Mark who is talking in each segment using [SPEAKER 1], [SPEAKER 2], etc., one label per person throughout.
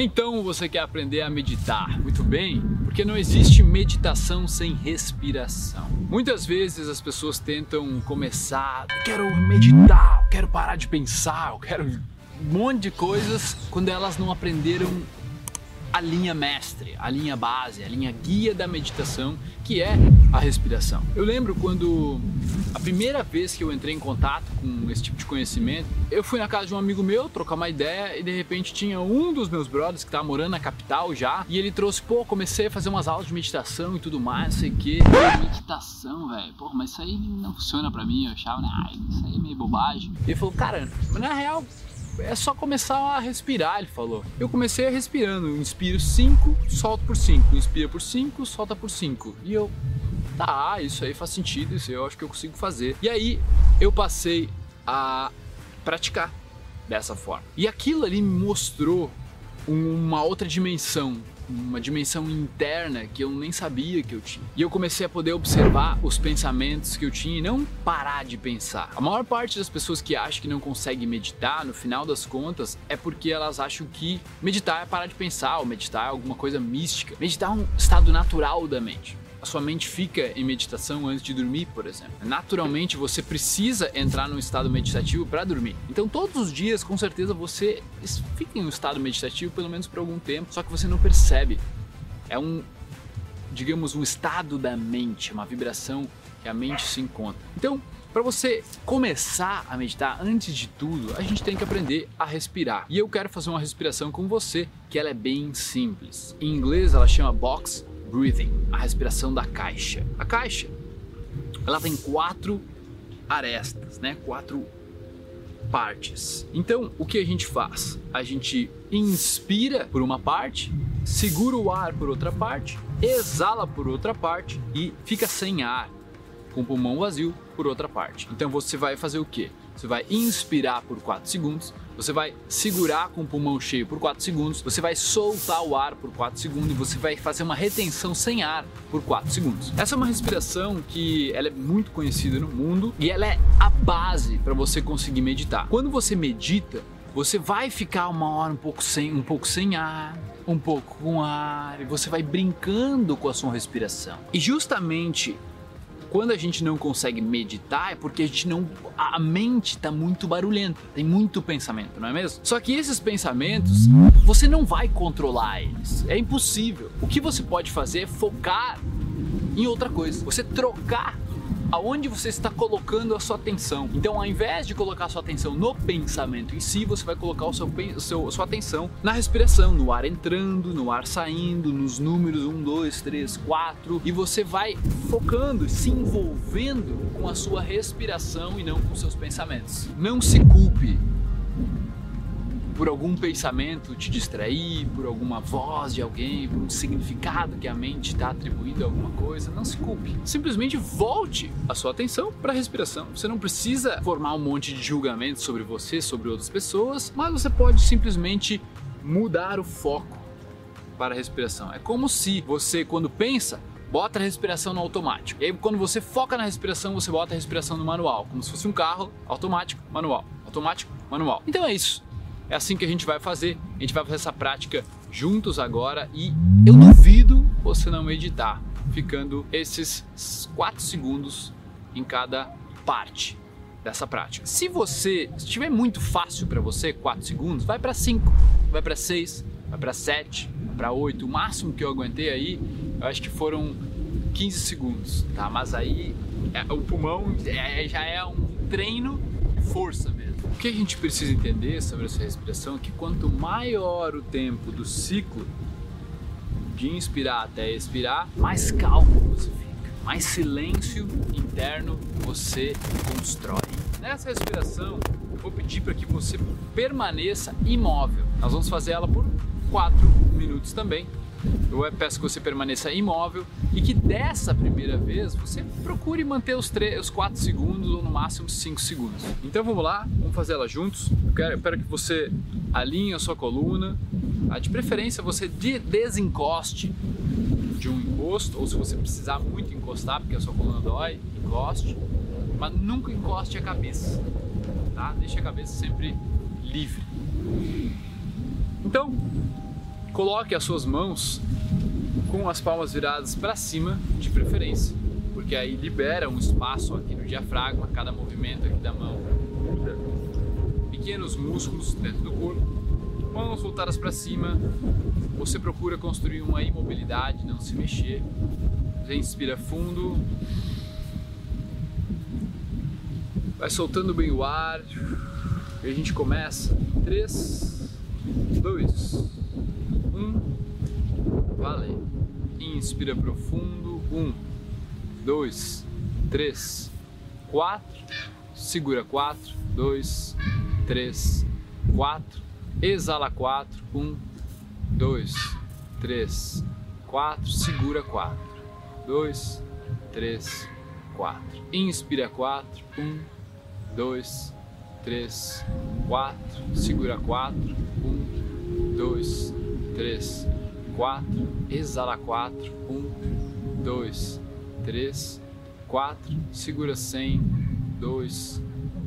[SPEAKER 1] Então você quer aprender a meditar? Muito bem, porque não existe meditação sem respiração. Muitas vezes as pessoas tentam começar, quero meditar, quero parar de pensar, quero um monte de coisas quando elas não aprenderam a linha mestre, a linha base, a linha guia da meditação, que é a respiração. Eu lembro quando a primeira vez que eu entrei em contato com esse tipo de conhecimento, eu fui na casa de um amigo meu trocar uma ideia e de repente tinha um dos meus brothers que estava morando na capital já e ele trouxe, pô, comecei a fazer umas aulas de meditação e tudo mais, sei que. Meditação, velho, pô, mas isso aí não funciona pra mim, eu achava, né, isso aí é meio bobagem. E ele falou, cara, mas na real, é só começar a respirar, ele falou. Eu comecei respirando, inspiro 5, solto por 5, inspira por 5, solta por 5. E eu, tá, isso aí faz sentido, isso eu acho que eu consigo fazer. E aí eu passei a praticar dessa forma. E aquilo ali me mostrou uma outra dimensão uma dimensão interna que eu nem sabia que eu tinha. E eu comecei a poder observar os pensamentos que eu tinha e não parar de pensar. A maior parte das pessoas que acham que não consegue meditar, no final das contas, é porque elas acham que meditar é parar de pensar, ou meditar é alguma coisa mística. Meditar é um estado natural da mente sua mente fica em meditação antes de dormir, por exemplo. Naturalmente, você precisa entrar num estado meditativo para dormir. Então, todos os dias, com certeza, você fica em um estado meditativo pelo menos por algum tempo, só que você não percebe. É um, digamos, um estado da mente, uma vibração que a mente se encontra. Então, para você começar a meditar, antes de tudo, a gente tem que aprender a respirar. E eu quero fazer uma respiração com você, que ela é bem simples. Em inglês ela chama box breathing, a respiração da caixa. A caixa, ela tem quatro arestas, né? Quatro partes. Então, o que a gente faz? A gente inspira por uma parte, segura o ar por outra parte, exala por outra parte e fica sem ar, com o pulmão vazio por outra parte. Então você vai fazer o quê? Você vai inspirar por 4 segundos, você vai segurar com o pulmão cheio por 4 segundos, você vai soltar o ar por 4 segundos e você vai fazer uma retenção sem ar por 4 segundos. Essa é uma respiração que ela é muito conhecida no mundo e ela é a base para você conseguir meditar. Quando você medita, você vai ficar uma hora um pouco sem, um pouco sem ar, um pouco com ar, e você vai brincando com a sua respiração. E justamente quando a gente não consegue meditar é porque a gente não a mente está muito barulhenta, tem muito pensamento, não é mesmo? Só que esses pensamentos você não vai controlar eles, é impossível. O que você pode fazer é focar em outra coisa. Você trocar aonde você está colocando a sua atenção. Então, ao invés de colocar a sua atenção no pensamento em si, você vai colocar o seu, o seu, sua atenção na respiração, no ar entrando, no ar saindo, nos números 1, 2, 3, 4, e você vai focando, se envolvendo com a sua respiração e não com seus pensamentos. Não se culpe por algum pensamento te distrair, por alguma voz de alguém, por um significado que a mente está atribuindo a alguma coisa, não se culpe. Simplesmente volte a sua atenção para a respiração. Você não precisa formar um monte de julgamentos sobre você, sobre outras pessoas, mas você pode simplesmente mudar o foco para a respiração. É como se você, quando pensa, bota a respiração no automático. E aí, quando você foca na respiração, você bota a respiração no manual, como se fosse um carro automático, manual, automático, manual. Então é isso. É assim que a gente vai fazer. A gente vai fazer essa prática juntos agora e eu duvido você não meditar, ficando esses 4 segundos em cada parte dessa prática. Se você estiver muito fácil para você, 4 segundos, vai para 5, vai para 6, vai para 7, para 8. O máximo que eu aguentei aí, eu acho que foram 15 segundos, tá? Mas aí é, o pulmão é, já é um treino de força mesmo. O que a gente precisa entender sobre essa respiração é que quanto maior o tempo do ciclo de inspirar até expirar, mais calmo você fica, mais silêncio interno você constrói. Nessa respiração, eu vou pedir para que você permaneça imóvel. Nós vamos fazer ela por 4 minutos também. Eu peço que você permaneça imóvel e que dessa primeira vez você procure manter os, 3, os 4 segundos ou no máximo 5 segundos. Então vamos lá, vamos fazer ela juntos. Eu quero, eu que você alinhe a sua coluna. Tá? De preferência você desencoste de um encosto, ou se você precisar muito encostar, porque a sua coluna dói, encoste, mas nunca encoste a cabeça, tá? Deixe a cabeça sempre livre. Então, Coloque as suas mãos com as palmas viradas para cima, de preferência, porque aí libera um espaço aqui no diafragma, cada movimento aqui da mão pequenos músculos dentro do corpo. Mãos voltadas para cima, você procura construir uma imobilidade, não se mexer. Você inspira fundo, vai soltando bem o ar e a gente começa. 3, 2, 1, valeu. Inspira profundo, 1, 2, 3, 4, segura 4, 2, 3, 4, exala 4, 1, 2, 3, 4, segura 4, 2, 3, 4, inspira 4, 1, 2, 3, 4, segura 4, 1, 2, 3, 4, exala 4, 1, 2, 3, 4, segura 100, 2,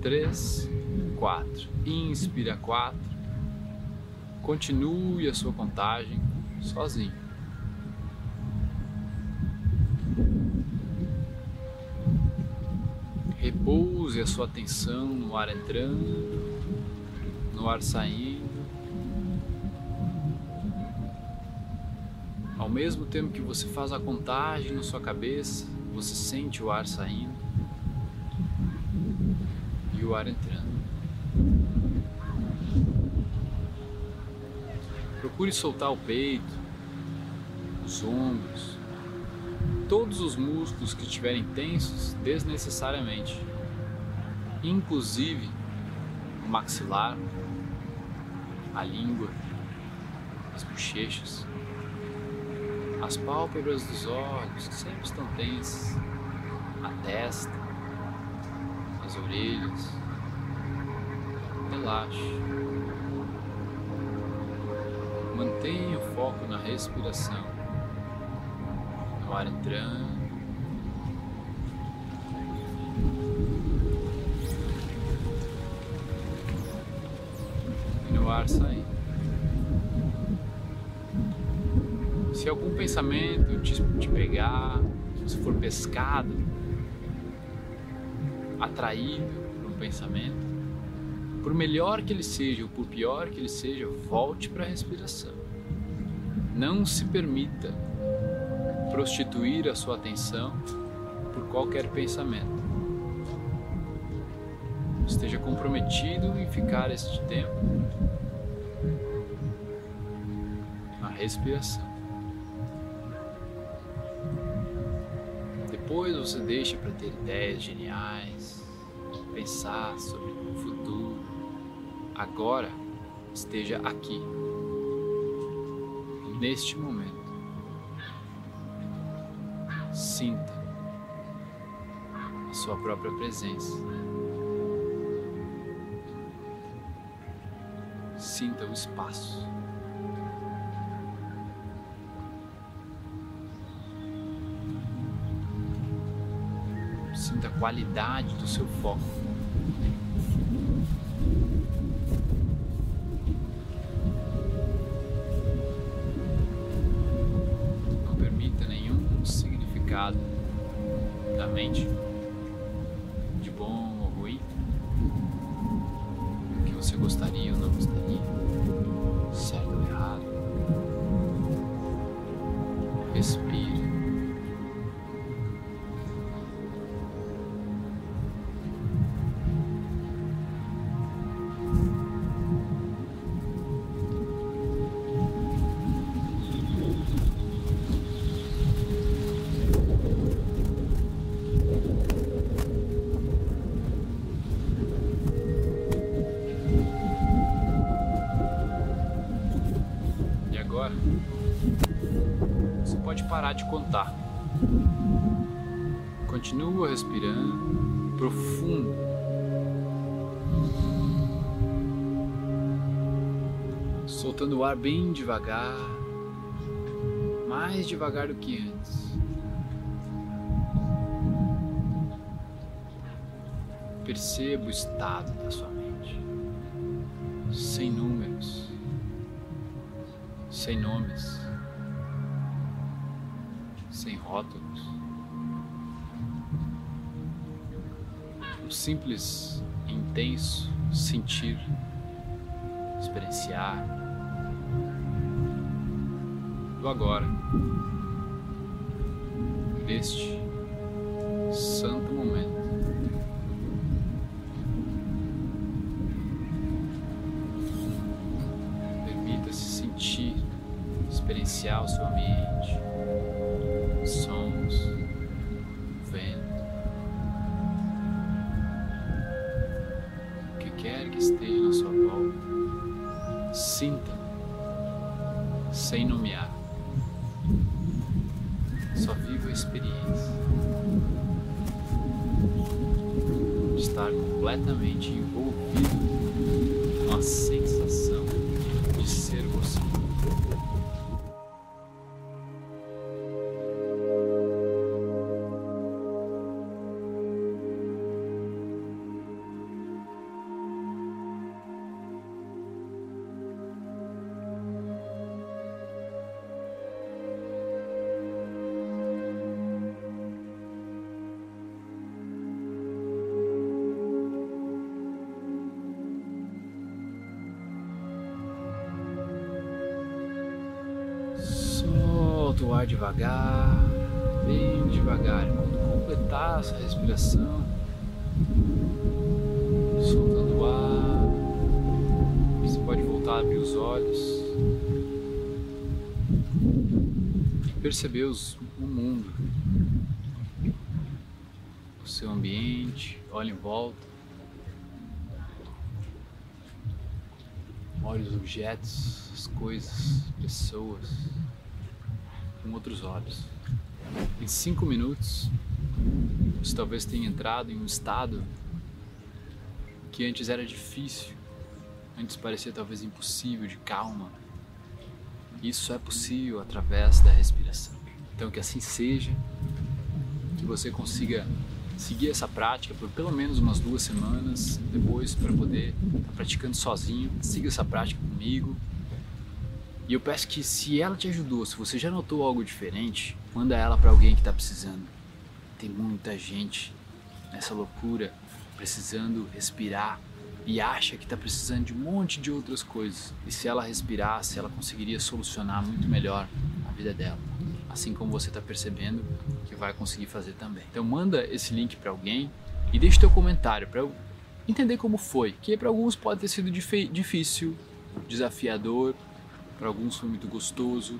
[SPEAKER 1] 3, 4. Inspira 4. Continue a sua contagem sozinho. Repouse a sua atenção no ar entrando, no ar saindo. Ao mesmo tempo que você faz a contagem na sua cabeça, você sente o ar saindo e o ar entrando. Procure soltar o peito, os ombros, todos os músculos que estiverem tensos desnecessariamente, inclusive o maxilar, a língua, as bochechas, as pálpebras dos olhos que sempre estão tensas, a testa, as orelhas. Relaxe. Mantenha o foco na respiração, no ar entrando. E no ar saindo. Se algum pensamento te, te pegar, se for pescado, atraído por um pensamento, por melhor que ele seja ou por pior que ele seja, volte para a respiração. Não se permita prostituir a sua atenção por qualquer pensamento. Esteja comprometido em ficar este tempo na respiração. Depois você deixa para ter ideias geniais, pensar sobre o futuro agora esteja aqui, neste momento. Sinta a sua própria presença. Sinta o espaço. Qualidade do seu foco. da mente, de bom ou ruim, que você gostaria ou não gostaria, contar. Continua respirando profundo. Soltando o ar bem devagar, mais devagar do que antes. Perceba o estado da sua mente, sem números, sem nomes, sem rótulos. Um simples intenso sentir, experienciar do agora, deste santo momento. Permita-se sentir, experienciar o seu ambiente, completamente Solta o ar devagar, bem devagar. Quando completar essa respiração, soltando o ar, você pode voltar a abrir os olhos e perceber os, o mundo, o seu ambiente. Olha em volta. Olhe os objetos, as coisas, pessoas com outros olhos. Em cinco minutos, você talvez tenha entrado em um estado que antes era difícil, antes parecia talvez impossível, de calma. Isso é possível através da respiração. Então, que assim seja, que você consiga seguir essa prática por pelo menos umas duas semanas, depois para poder estar tá praticando sozinho. Siga essa prática comigo. E eu peço que se ela te ajudou, se você já notou algo diferente, manda ela para alguém que está precisando. Tem muita gente nessa loucura precisando respirar e acha que está precisando de um monte de outras coisas. E se ela respirasse, ela conseguiria solucionar muito melhor a vida dela assim como você está percebendo que vai conseguir fazer também. Então manda esse link para alguém e deixe teu comentário para eu entender como foi, que para alguns pode ter sido difícil, desafiador, para alguns foi muito gostoso.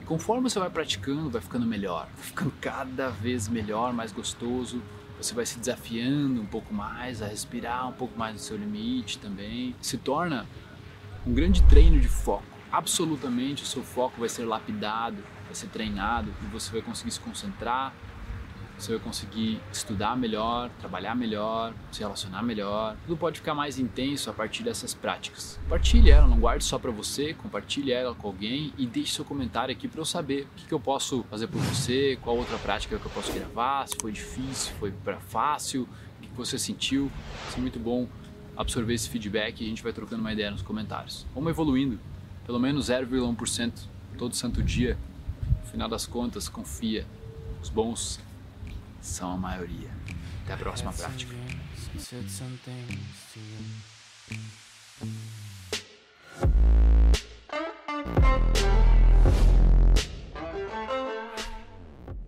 [SPEAKER 1] E conforme você vai praticando, vai ficando melhor, vai ficando cada vez melhor, mais gostoso. Você vai se desafiando um pouco mais, a respirar um pouco mais no seu limite também. Se torna um grande treino de foco. Absolutamente o seu foco vai ser lapidado, vai ser treinado e você vai conseguir se concentrar, você vai conseguir estudar melhor, trabalhar melhor, se relacionar melhor. Tudo pode ficar mais intenso a partir dessas práticas. Compartilhe ela, não guarde só para você, compartilhe ela com alguém e deixe seu comentário aqui para eu saber o que, que eu posso fazer por você, qual outra prática que eu posso gravar, se foi difícil, se foi para fácil, o que, que você sentiu. Isso é muito bom absorver esse feedback e a gente vai trocando uma ideia nos comentários. Vamos evoluindo, pelo menos 0,1% todo santo dia no final das contas, confia. Os bons são a maioria. Até a próxima prática.